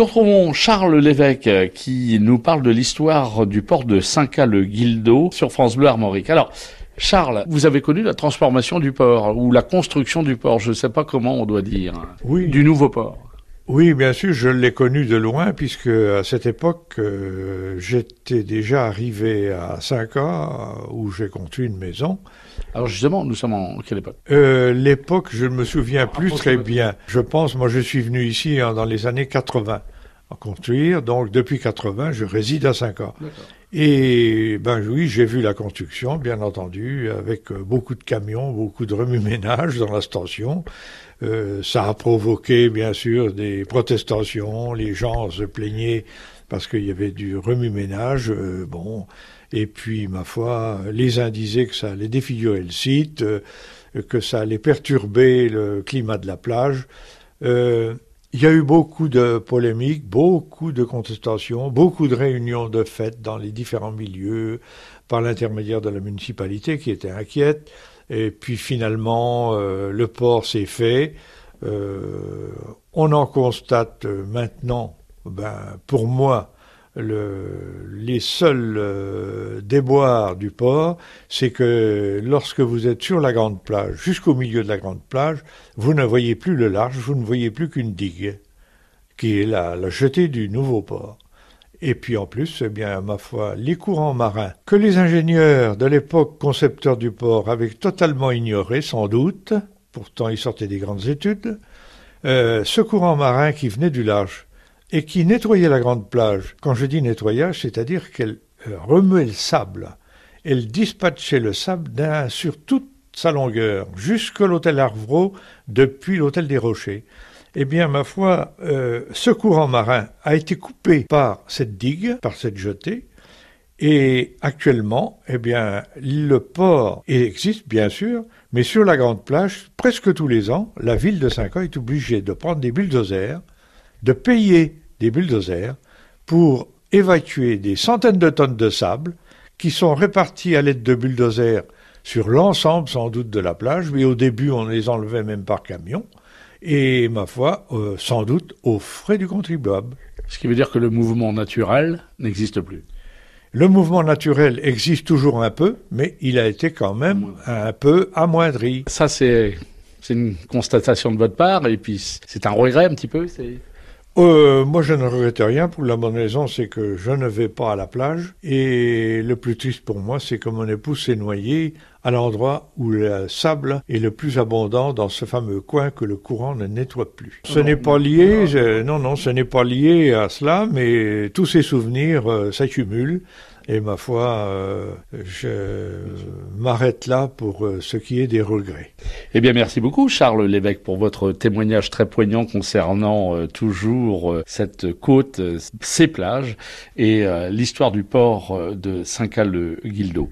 Nous retrouvons Charles Lévesque euh, qui nous parle de l'histoire du port de Saint-Cal-Guildo sur France Bleu Armorique. Alors, Charles, vous avez connu la transformation du port ou la construction du port, je ne sais pas comment on doit dire, Oui. du nouveau port. Oui, bien sûr, je l'ai connu de loin puisque à cette époque, euh, j'étais déjà arrivé à 5 ans où j'ai construit une maison. Alors justement, nous sommes en quelle époque? Euh, L'époque, je ne me souviens plus Rapprochez très bien. Je pense, moi, je suis venu ici hein, dans les années 80 à construire. Donc, depuis 80, je réside à 5 ans. Et ben oui, j'ai vu la construction, bien entendu, avec euh, beaucoup de camions, beaucoup de remue-ménage dans la station. Euh, ça a provoqué, bien sûr, des protestations. Les gens se plaignaient parce qu'il y avait du remue-ménage. euh, bon, et puis, ma foi, les uns disaient que ça allait défigurer le site, euh, que ça allait perturber le climat de la plage. Il y a eu beaucoup de polémiques, beaucoup de contestations, beaucoup de réunions de fêtes dans les différents milieux par l'intermédiaire de la municipalité qui était inquiète. Et puis finalement, euh, le port s'est fait. Euh, on en constate euh, maintenant, ben, pour moi, le, les seuls euh, déboires du port, c'est que lorsque vous êtes sur la grande plage, jusqu'au milieu de la grande plage, vous ne voyez plus le large, vous ne voyez plus qu'une digue, qui est la, la jetée du nouveau port. Et puis en plus, eh bien, ma foi, les courants marins, que les ingénieurs de l'époque concepteurs du port avaient totalement ignoré, sans doute, pourtant ils sortaient des grandes études, euh, ce courant marin qui venait du large et qui nettoyait la grande plage. Quand je dis nettoyage, c'est-à-dire qu'elle euh, remuait le sable. Elle dispatchait le sable sur toute sa longueur, jusqu'à l'hôtel Arvro, depuis l'hôtel des Rochers. Eh bien, ma foi, euh, ce courant marin a été coupé par cette digue, par cette jetée, et actuellement, eh bien, le port existe bien sûr, mais sur la grande plage, presque tous les ans, la ville de Saint-Cloud est obligée de prendre des bulldozers, de payer des bulldozers pour évacuer des centaines de tonnes de sable qui sont répartis à l'aide de bulldozers sur l'ensemble sans doute de la plage, mais au début on les enlevait même par camion, et ma foi, euh, sans doute aux frais du contribuable. Ce qui veut dire que le mouvement naturel n'existe plus. Le mouvement naturel existe toujours un peu, mais il a été quand même un peu amoindri. Ça, c'est une constatation de votre part, et puis c'est un regret un petit peu. Euh, moi, je ne regrette rien pour la bonne raison, c'est que je ne vais pas à la plage. Et le plus triste pour moi, c'est que mon épouse s'est noyée à l'endroit où le sable est le plus abondant dans ce fameux coin que le courant ne nettoie plus. Ce n'est pas lié, je- non, non, ce n'est pas lié à cela, mais tous ces souvenirs euh, s'accumulent. Et ma foi, euh, je m'arrête là pour euh, ce qui est des regrets. Eh bien, merci beaucoup, Charles Lévesque, pour votre témoignage très poignant concernant euh, toujours cette côte, ces plages et l'histoire du port de Saint-Cal-Guildo.